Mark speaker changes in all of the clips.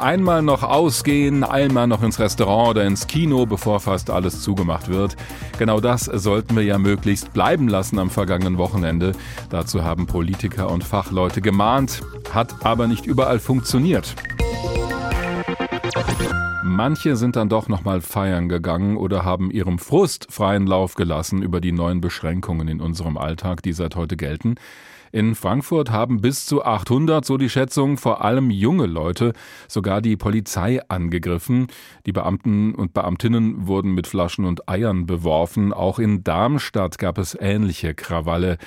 Speaker 1: Einmal noch ausgehen, einmal noch ins Restaurant oder ins Kino, bevor fast alles zugemacht wird. Genau das sollten wir ja möglichst bleiben lassen am vergangenen Wochenende. Dazu haben Politiker und Fachleute gemahnt, hat aber nicht überall funktioniert. Manche sind dann doch nochmal feiern gegangen oder haben ihrem Frust freien Lauf gelassen über die neuen Beschränkungen in unserem Alltag, die seit heute gelten. In Frankfurt haben bis zu 800, so die Schätzung, vor allem junge Leute, sogar die Polizei angegriffen. Die Beamten und Beamtinnen wurden mit Flaschen und Eiern beworfen. Auch in Darmstadt gab es ähnliche Krawalle.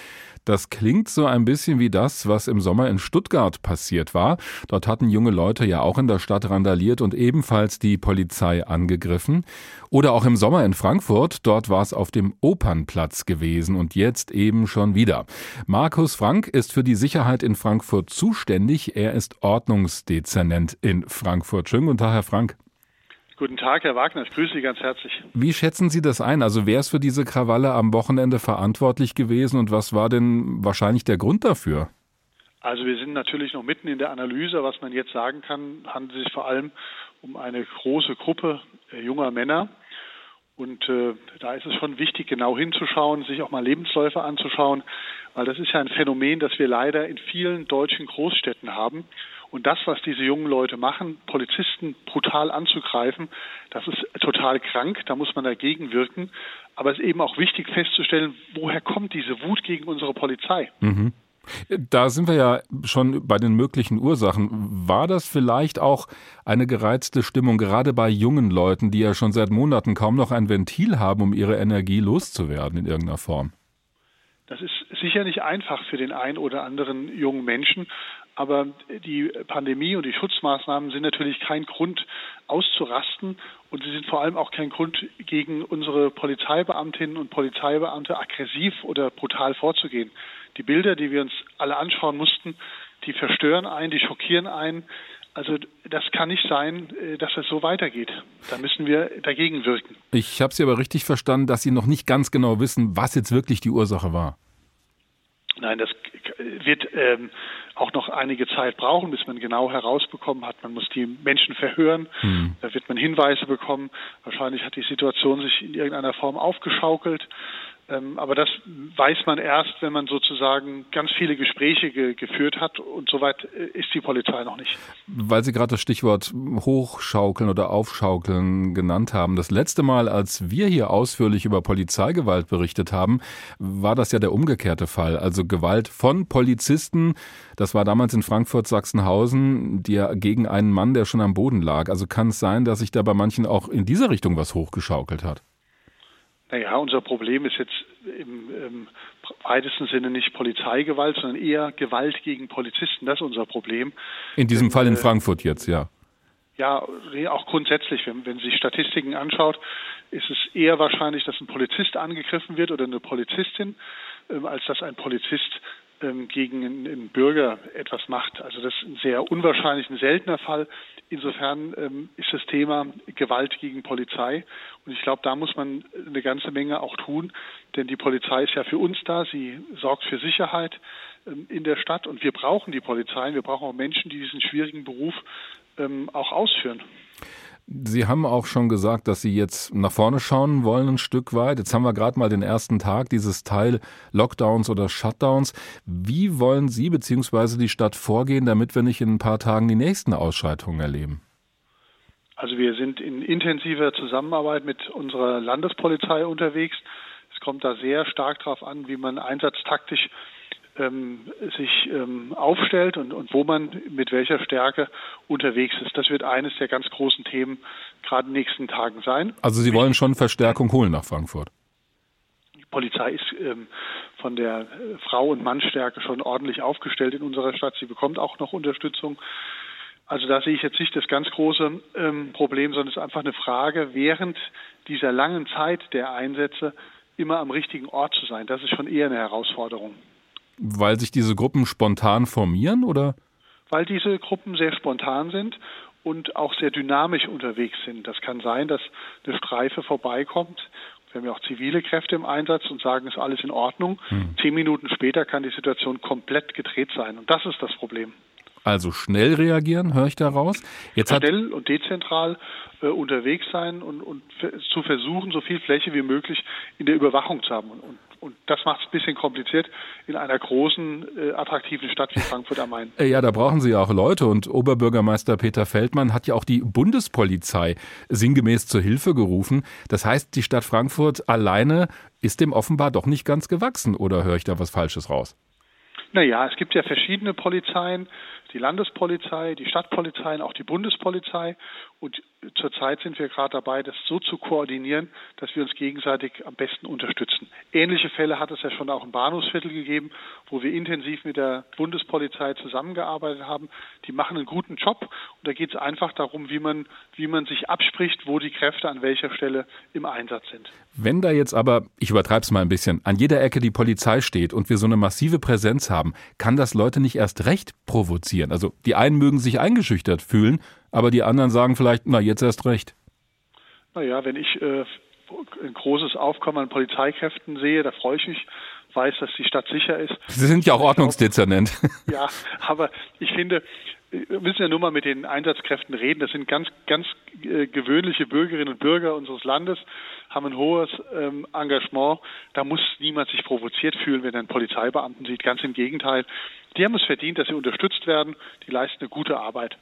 Speaker 1: Das klingt so ein bisschen wie das, was im Sommer in Stuttgart passiert war. Dort hatten junge Leute ja auch in der Stadt randaliert und ebenfalls die Polizei angegriffen. Oder auch im Sommer in Frankfurt, dort war es auf dem Opernplatz gewesen und jetzt eben schon wieder. Markus Frank ist für die Sicherheit in Frankfurt zuständig. Er ist Ordnungsdezernent in Frankfurt. Schönen guten Tag, Herr Frank.
Speaker 2: Guten Tag, Herr Wagner. Ich grüße Sie ganz herzlich.
Speaker 1: Wie schätzen Sie das ein? Also wer ist für diese Krawalle am Wochenende verantwortlich gewesen und was war denn wahrscheinlich der Grund dafür?
Speaker 2: Also wir sind natürlich noch mitten in der Analyse. Was man jetzt sagen kann, handelt es sich vor allem um eine große Gruppe junger Männer. Und äh, da ist es schon wichtig, genau hinzuschauen, sich auch mal Lebensläufe anzuschauen, weil das ist ja ein Phänomen, das wir leider in vielen deutschen Großstädten haben. Und das, was diese jungen Leute machen, Polizisten brutal anzugreifen, das ist total krank, da muss man dagegen wirken. Aber es ist eben auch wichtig festzustellen, woher kommt diese Wut gegen unsere Polizei?
Speaker 1: Mhm. Da sind wir ja schon bei den möglichen Ursachen. War das vielleicht auch eine gereizte Stimmung, gerade bei jungen Leuten, die ja schon seit Monaten kaum noch ein Ventil haben, um ihre Energie loszuwerden in irgendeiner Form?
Speaker 2: Sicher nicht einfach für den einen oder anderen jungen Menschen, aber die Pandemie und die Schutzmaßnahmen sind natürlich kein Grund auszurasten und sie sind vor allem auch kein Grund, gegen unsere Polizeibeamtinnen und Polizeibeamte aggressiv oder brutal vorzugehen. Die Bilder, die wir uns alle anschauen mussten, die verstören einen, die schockieren einen. Also das kann nicht sein, äh, dass es so weitergeht. Da müssen wir dagegen wirken.
Speaker 1: Ich habe Sie aber richtig verstanden, dass Sie noch nicht ganz genau wissen, was jetzt wirklich die Ursache war.
Speaker 2: Nein, das wird ähm, auch noch einige Zeit brauchen, bis man genau herausbekommen hat. Man muss die Menschen verhören, hm. da wird man Hinweise bekommen. Wahrscheinlich hat die Situation sich in irgendeiner Form aufgeschaukelt. Ähm, aber das weiß man erst, wenn man sozusagen ganz viele Gespräche ge geführt hat und soweit äh, ist die Polizei noch nicht.
Speaker 1: Weil Sie gerade das Stichwort hochschaukeln oder aufschaukeln genannt haben. Das letzte Mal, als wir hier ausführlich über Polizeigewalt berichtet haben, war das ja der umgekehrte Fall. Also Gewalt von Polizisten. Das war damals in Frankfurt Sachsenhausen, die gegen einen Mann, der schon am Boden lag. Also kann es sein, dass sich da bei manchen auch in dieser Richtung was hochgeschaukelt hat?
Speaker 2: Naja, unser Problem ist jetzt im, im weitesten Sinne nicht Polizeigewalt, sondern eher Gewalt gegen Polizisten. Das ist unser Problem.
Speaker 1: In diesem Denn, Fall in äh, Frankfurt jetzt, ja.
Speaker 2: Ja, auch grundsätzlich, wenn, wenn sich Statistiken anschaut, ist es eher wahrscheinlich, dass ein Polizist angegriffen wird oder eine Polizistin, ähm, als dass ein Polizist gegen einen, Bürger etwas macht. Also das ist ein sehr unwahrscheinlich, ein seltener Fall. Insofern ähm, ist das Thema Gewalt gegen Polizei. Und ich glaube, da muss man eine ganze Menge auch tun, denn die Polizei ist ja für uns da. Sie sorgt für Sicherheit ähm, in der Stadt und wir brauchen die Polizei. Wir brauchen auch Menschen, die diesen schwierigen Beruf ähm, auch ausführen.
Speaker 1: Sie haben auch schon gesagt, dass Sie jetzt nach vorne schauen wollen ein Stück weit. Jetzt haben wir gerade mal den ersten Tag dieses Teil Lockdowns oder Shutdowns. Wie wollen Sie bzw. die Stadt vorgehen, damit wir nicht in ein paar Tagen die nächsten Ausschreitungen erleben?
Speaker 2: Also wir sind in intensiver Zusammenarbeit mit unserer Landespolizei unterwegs. Es kommt da sehr stark darauf an, wie man einsatztaktisch ähm, sich ähm, aufstellt und, und wo man mit welcher Stärke unterwegs ist. Das wird eines der ganz großen Themen gerade in den nächsten Tagen sein.
Speaker 1: Also Sie wollen schon Verstärkung holen nach Frankfurt?
Speaker 2: Die Polizei ist ähm, von der äh, Frau- und Mannstärke schon ordentlich aufgestellt in unserer Stadt. Sie bekommt auch noch Unterstützung. Also da sehe ich jetzt nicht das ganz große ähm, Problem, sondern es ist einfach eine Frage, während dieser langen Zeit der Einsätze immer am richtigen Ort zu sein. Das ist schon eher eine Herausforderung.
Speaker 1: Weil sich diese Gruppen spontan formieren oder?
Speaker 2: Weil diese Gruppen sehr spontan sind und auch sehr dynamisch unterwegs sind. Das kann sein, dass eine Streife vorbeikommt. Wir haben ja auch zivile Kräfte im Einsatz und sagen, es ist alles in Ordnung. Hm. Zehn Minuten später kann die Situation komplett gedreht sein. Und das ist das Problem.
Speaker 1: Also schnell reagieren, höre ich daraus.
Speaker 2: Jetzt schnell und dezentral äh, unterwegs sein und, und zu versuchen, so viel Fläche wie möglich in der Überwachung zu haben. Und, und das macht es ein bisschen kompliziert in einer großen, äh, attraktiven Stadt wie Frankfurt am Main.
Speaker 1: Äh, ja, da brauchen Sie ja auch Leute. Und Oberbürgermeister Peter Feldmann hat ja auch die Bundespolizei sinngemäß zur Hilfe gerufen. Das heißt, die Stadt Frankfurt alleine ist dem offenbar doch nicht ganz gewachsen. Oder höre ich da was Falsches raus?
Speaker 2: Naja, es gibt ja verschiedene Polizeien, die Landespolizei, die Stadtpolizei und auch die Bundespolizei. Und zurzeit sind wir gerade dabei, das so zu koordinieren, dass wir uns gegenseitig am besten unterstützen. Ähnliche Fälle hat es ja schon auch im Bahnhofsviertel gegeben, wo wir intensiv mit der Bundespolizei zusammengearbeitet haben. Die machen einen guten Job und da geht es einfach darum, wie man, wie man sich abspricht, wo die Kräfte an welcher Stelle im Einsatz sind.
Speaker 1: Wenn da jetzt aber, ich übertreibe es mal ein bisschen, an jeder Ecke die Polizei steht und wir so eine massive Präsenz haben, kann das Leute nicht erst recht provozieren? Also die einen mögen sich eingeschüchtert fühlen, aber die anderen sagen vielleicht, na jetzt erst recht.
Speaker 2: Naja, wenn ich äh, ein großes Aufkommen an Polizeikräften sehe, da freue ich mich, weiß, dass die Stadt sicher ist.
Speaker 1: Sie sind ja auch Ordnungsdezernent.
Speaker 2: Ja, aber ich finde, wir müssen ja nur mal mit den Einsatzkräften reden. Das sind ganz, ganz äh, gewöhnliche Bürgerinnen und Bürger unseres Landes, haben ein hohes ähm, Engagement. Da muss niemand sich provoziert fühlen, wenn er einen Polizeibeamten sieht. Ganz im Gegenteil. Die haben es verdient, dass sie unterstützt werden. Die leisten eine gute Arbeit.